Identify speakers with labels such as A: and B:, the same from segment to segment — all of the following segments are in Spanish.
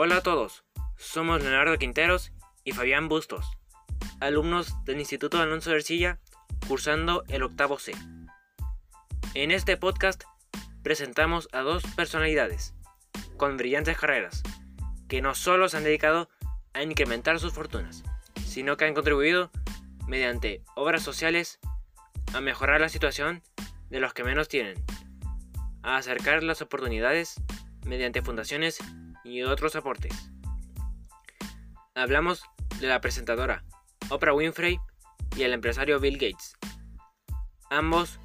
A: Hola a todos, somos Leonardo Quinteros y Fabián Bustos, alumnos del Instituto Alonso de Ercilla, cursando el octavo C. En este podcast presentamos a dos personalidades con brillantes carreras, que no solo se han dedicado a incrementar sus fortunas, sino que han contribuido, mediante obras sociales, a mejorar la situación de los que menos tienen, a acercar las oportunidades mediante fundaciones y otros aportes. Hablamos de la presentadora Oprah Winfrey y el empresario Bill Gates, ambos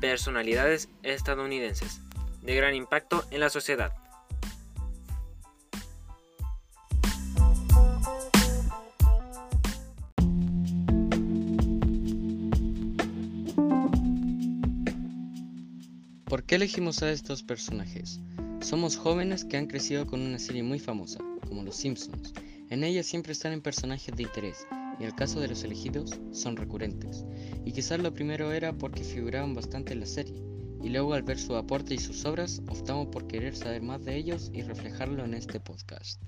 A: personalidades estadounidenses de gran impacto en la sociedad.
B: ¿Por qué elegimos a estos personajes? Somos jóvenes que han crecido con una serie muy famosa, como Los Simpsons. En ella siempre están en personajes de interés, y el caso de los elegidos son recurrentes. Y quizás lo primero era porque figuraban bastante en la serie, y luego al ver su aporte y sus obras, optamos por querer saber más de ellos y reflejarlo en este podcast.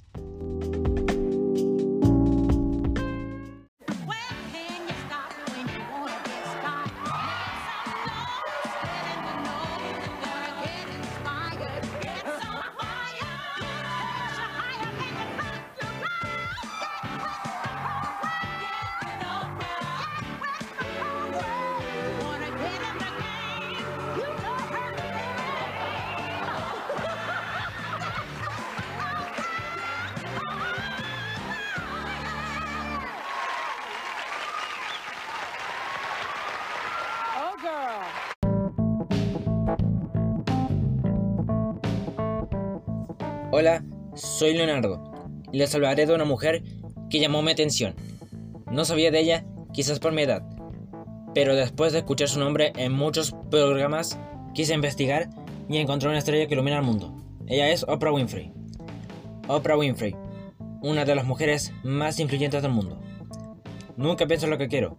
A: Hola, soy Leonardo y les hablaré de una mujer que llamó mi atención. No sabía de ella, quizás por mi edad, pero después de escuchar su nombre en muchos programas, quise investigar y encontré una estrella que ilumina el mundo. Ella es Oprah Winfrey. Oprah Winfrey, una de las mujeres más influyentes del mundo. Nunca pienso lo que quiero.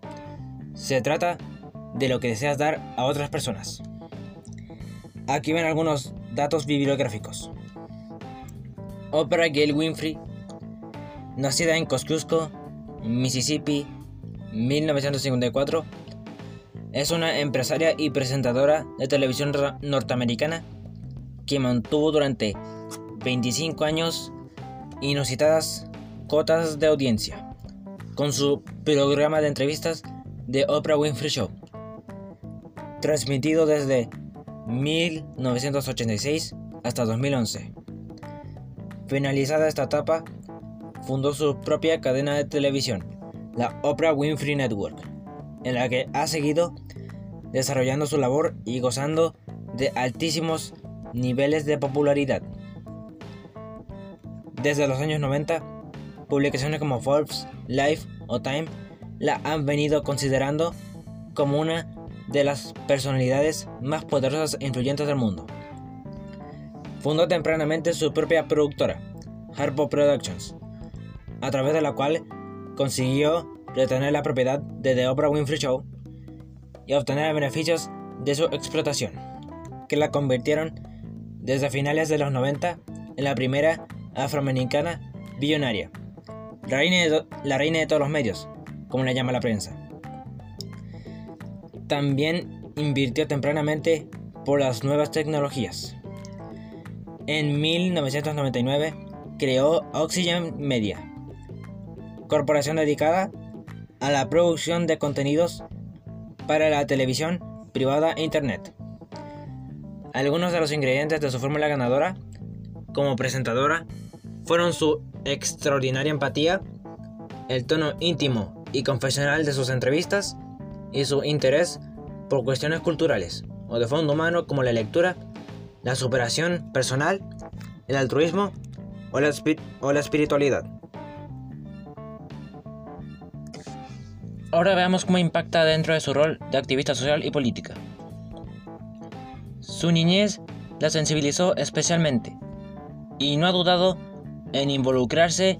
A: Se trata de lo que deseas dar a otras personas. Aquí ven algunos datos bibliográficos. Oprah Gail Winfrey, nacida en Kosciuszko, Mississippi, 1954, es una empresaria y presentadora de televisión norteamericana que mantuvo durante 25 años inusitadas cotas de audiencia con su programa de entrevistas The Oprah Winfrey Show, transmitido desde 1986 hasta 2011. Finalizada esta etapa, fundó su propia cadena de televisión, la Oprah Winfrey Network, en la que ha seguido desarrollando su labor y gozando de altísimos niveles de popularidad. Desde los años 90, publicaciones como Forbes, Life o Time la han venido considerando como una de las personalidades más poderosas e influyentes del mundo. Fundó tempranamente su propia productora, Harpo Productions, a través de la cual consiguió retener la propiedad de The Oprah Winfrey Show y obtener beneficios de su explotación, que la convirtieron desde finales de los 90 en la primera afroamericana billonaria, la reina, de, la reina de todos los medios, como la llama la prensa. También invirtió tempranamente por las nuevas tecnologías en 1999 creó Oxygen Media, corporación dedicada a la producción de contenidos para la televisión privada e Internet. Algunos de los ingredientes de su fórmula ganadora como presentadora fueron su extraordinaria empatía, el tono íntimo y confesional de sus entrevistas y su interés por cuestiones culturales o de fondo humano como la lectura la superación personal, el altruismo o la, espiritualidad. Ahora veamos cómo impacta dentro de su rol de activista social y política. Su niñez la sensibilizó especialmente y no ha dudado en involucrarse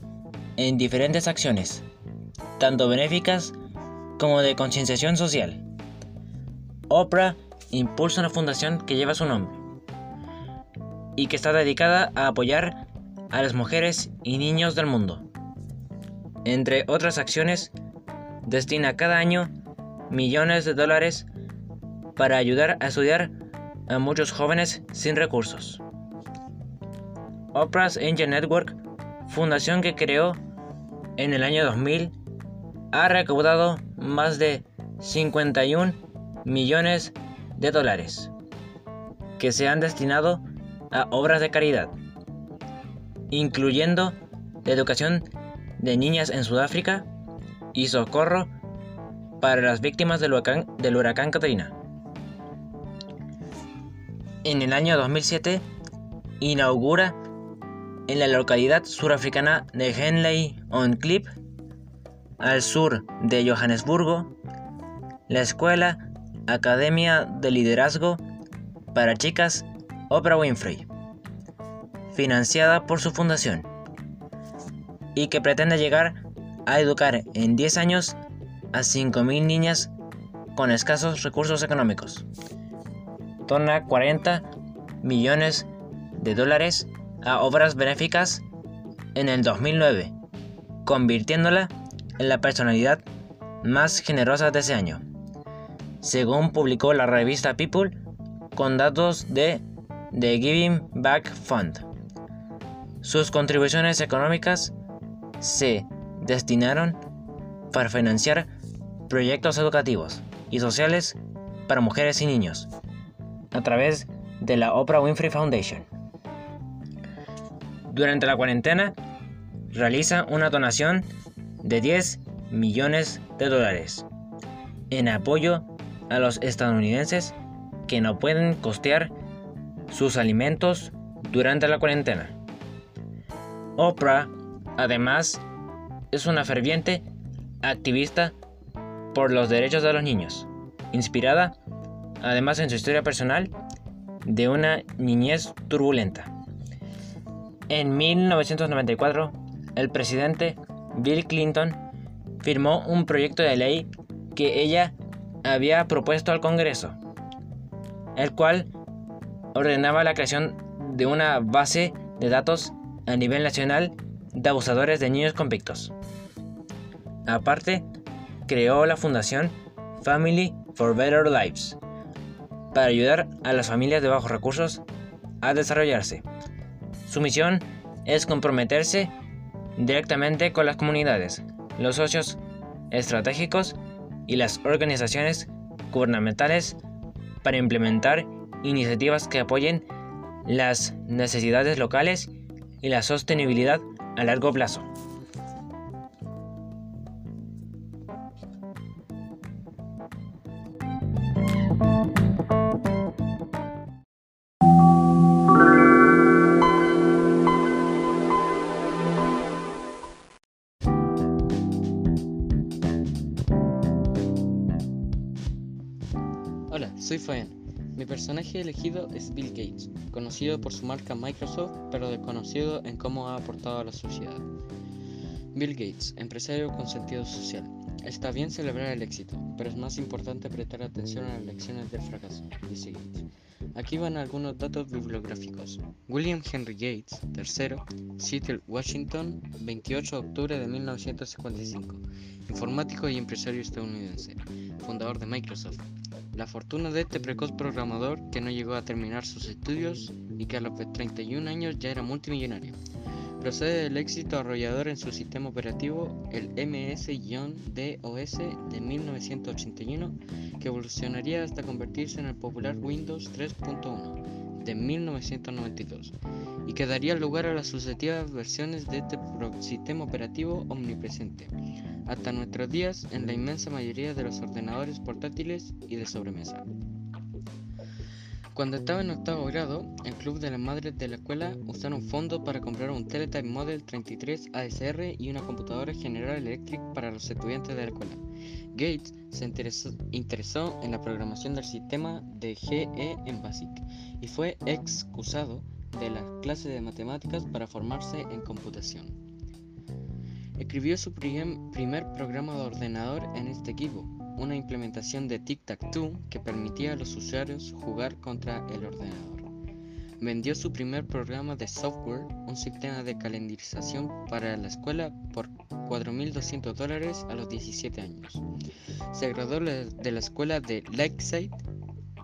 A: en diferentes acciones, tanto benéficas como de concienciación social. Oprah impulsa una fundación que lleva su nombre, y que está dedicada a apoyar a las mujeres y niños del mundo. Entre otras acciones, destina cada año millones de dólares para ayudar a estudiar a muchos jóvenes sin recursos. Oprah's Angel Network, fundación que creó en el año 2000, ha recaudado más de 51 millones de dólares que se han destinado a obras de caridad, incluyendo la educación de niñas en Sudáfrica y socorro para las víctimas del huracán, del huracán Katrina. En el año 2007 inaugura en la localidad surafricana de Henley on Klip, al sur de Johannesburgo, la escuela Academia de Liderazgo para Chicas Oprah Winfrey, financiada por su fundación, y que pretende llegar a educar en 10 años a 5.000 niñas con escasos recursos económicos. Dona 40 millones de dólares a obras benéficas en el 2009, convirtiéndola en la personalidad más generosa de ese año, según publicó la revista People con datos de The Giving Back Fund. Sus contribuciones económicas se destinaron para financiar proyectos educativos y sociales para mujeres y niños a través de la Oprah Winfrey Foundation. Durante la cuarentena, realiza una donación de 10 millones de dólares en apoyo a los estadounidenses que no pueden costear sus alimentos durante la cuarentena. Oprah, además, es una ferviente activista por los derechos de los niños, inspirada, además en su historia personal, de una niñez turbulenta. En 1994, el presidente Bill Clinton firmó un proyecto de ley que ella había propuesto al Congreso, el cual ordenaba la creación de una base de datos a nivel nacional de abusadores de niños convictos. Aparte, creó la fundación Family for Better Lives para ayudar a las familias de bajos recursos a desarrollarse. Su misión es comprometerse directamente con las comunidades, los socios estratégicos y las organizaciones gubernamentales para implementar iniciativas que apoyen las necesidades locales y la sostenibilidad a largo plazo.
B: Hola, soy Fabián. Mi personaje elegido es Bill Gates, conocido por su marca Microsoft, pero desconocido en cómo ha aportado a la sociedad. Bill Gates, empresario con sentido social. Está bien celebrar el éxito, pero es más importante prestar atención a las lecciones del fracaso, dice Gates. Aquí van algunos datos bibliográficos. William Henry Gates, tercero, Seattle, Washington, 28 de octubre de 1955, informático y empresario estadounidense, fundador de Microsoft. La fortuna de este precoz programador que no llegó a terminar sus estudios y que a los 31 años ya era multimillonario. Procede del éxito arrollador en su sistema operativo, el MS-DOS de 1981, que evolucionaría hasta convertirse en el popular Windows 3.1 de 1992 y que daría lugar a las sucesivas versiones de este sistema operativo omnipresente, hasta nuestros días en la inmensa mayoría de los ordenadores portátiles y de sobremesa. Cuando estaba en octavo grado, el club de las madres de la escuela usaron fondos para comprar un Teletype Model 33 ASR y una computadora General Electric para los estudiantes de la escuela. Gates se interesó, interesó en la programación del sistema de GE en BASIC y fue excusado de las clases de matemáticas para formarse en computación. Escribió su primer programa de ordenador en este equipo, una implementación de Tic-Tac-Toe que permitía a los usuarios jugar contra el ordenador. Vendió su primer programa de software, un sistema de calendarización para la escuela, por 4.200 dólares a los 17 años. Se graduó de la escuela de Lakeside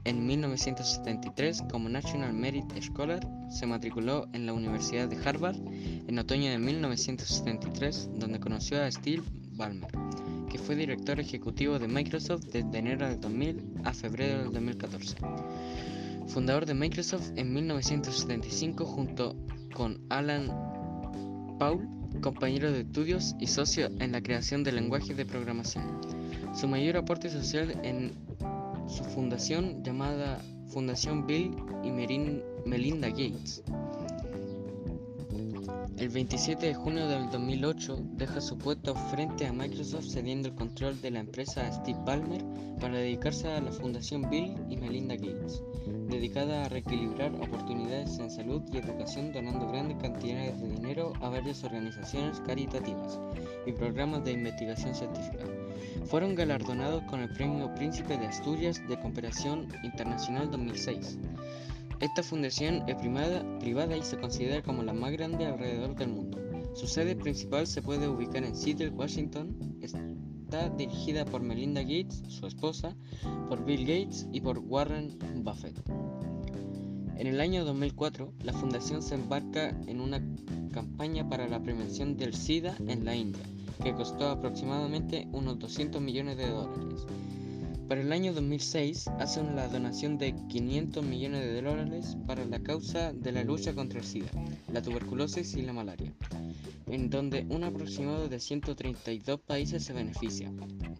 B: en 1973 como National Merit Scholar. Se matriculó en la Universidad de Harvard en otoño de 1973, donde conoció a Steve Ballmer, que fue director ejecutivo de Microsoft desde enero del 2000 a febrero del 2014. Fundador de Microsoft en 1975 junto con Alan Paul, compañero de estudios y socio en la creación de lenguajes de programación. Su mayor aporte social en su fundación llamada Fundación Bill y Melinda Gates. El 27 de junio del 2008 deja su puesto frente a Microsoft cediendo el control de la empresa a Steve Ballmer para dedicarse a la Fundación Bill y Melinda Gates, dedicada a reequilibrar oportunidades en salud y educación donando grandes cantidades de dinero a varias organizaciones caritativas y programas de investigación científica. Fueron galardonados con el Premio Príncipe de Asturias de Cooperación Internacional 2006. Esta fundación es privada, y se considera como la más grande alrededor del mundo. Su sede principal se puede ubicar en Seattle, Washington. Está dirigida por Melinda Gates, su esposa, por Bill Gates y por Warren Buffett. En el año 2004, la fundación se embarca en una campaña para la prevención del SIDA en la India, que costó aproximadamente unos 200 millones de dólares. Para el año 2006 hace una donación de 500 millones de dólares para la causa de la lucha contra el SIDA, la tuberculosis y la malaria, en donde un aproximado de 132 países se beneficia.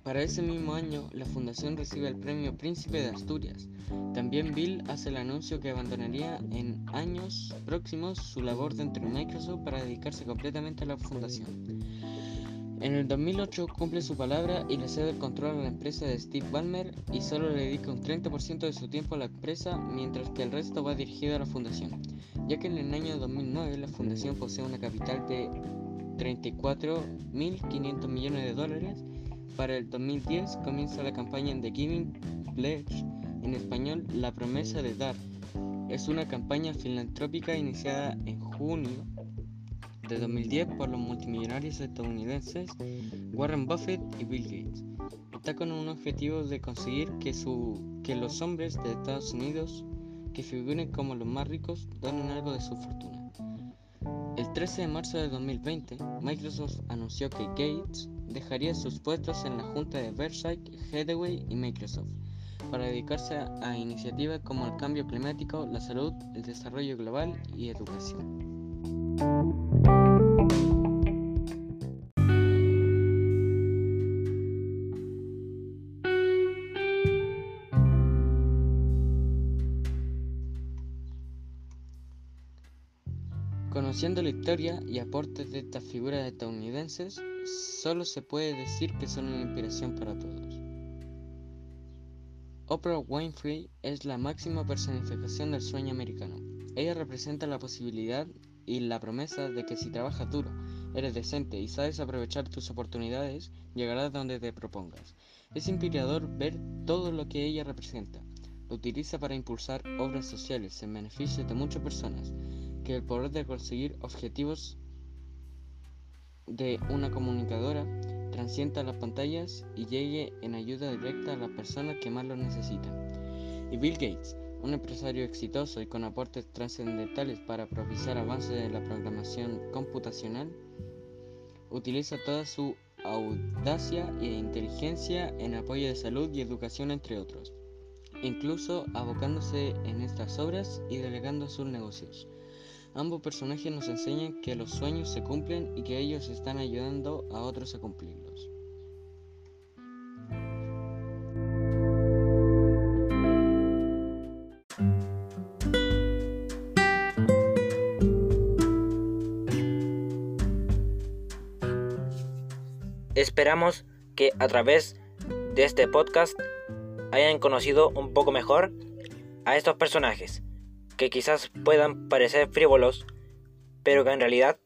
B: Para ese mismo año, la fundación recibe el premio Príncipe de Asturias. También Bill hace el anuncio que abandonaría en años próximos su labor dentro de Microsoft para dedicarse completamente a la fundación. En el 2008 cumple su palabra y le cede el control a la empresa de Steve Ballmer y solo le dedica un 30% de su tiempo a la empresa, mientras que el resto va dirigido a la fundación, ya que en el año 2009 la fundación posee una capital de 34.500 millones de dólares. Para el 2010 comienza la campaña The Giving Pledge, en español La promesa de dar. Es una campaña filantrópica iniciada en junio de 2010 por los multimillonarios estadounidenses Warren Buffett y Bill Gates. Está con un objetivo de conseguir que, su, que los hombres de Estados Unidos que figuren como los más ricos donen algo de su fortuna. El 13 de marzo de 2020, Microsoft anunció que Gates dejaría sus puestos en la junta de Berkshire Hathaway y Microsoft para dedicarse a iniciativas como el cambio climático, la salud, el desarrollo global y educación. Conociendo la historia y aportes de estas figuras estadounidenses, solo se puede decir que son una inspiración para todos. Oprah Winfrey es la máxima personificación del sueño americano. Ella representa la posibilidad y la promesa de que si trabajas duro, eres decente y sabes aprovechar tus oportunidades, llegarás donde te propongas. Es inspirador ver todo lo que ella representa. Lo utiliza para impulsar obras sociales en beneficio de muchas personas que el poder de conseguir objetivos de una comunicadora transcienda las pantallas y llegue en ayuda directa a las personas que más lo necesitan. Y Bill Gates, un empresario exitoso y con aportes trascendentales para propiciar avances en la programación computacional, utiliza toda su audacia e inteligencia en apoyo de salud y educación entre otros, incluso abocándose en estas obras y delegando sus negocios. Ambos personajes nos enseñan que los sueños se cumplen y que ellos están ayudando a otros a cumplirlos.
A: Esperamos que a través de este podcast hayan conocido un poco mejor a estos personajes que quizás puedan parecer frívolos, pero que en realidad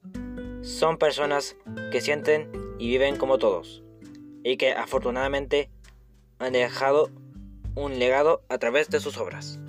A: son personas que sienten y viven como todos, y que afortunadamente han dejado un legado a través de sus obras.